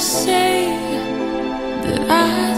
It's not hard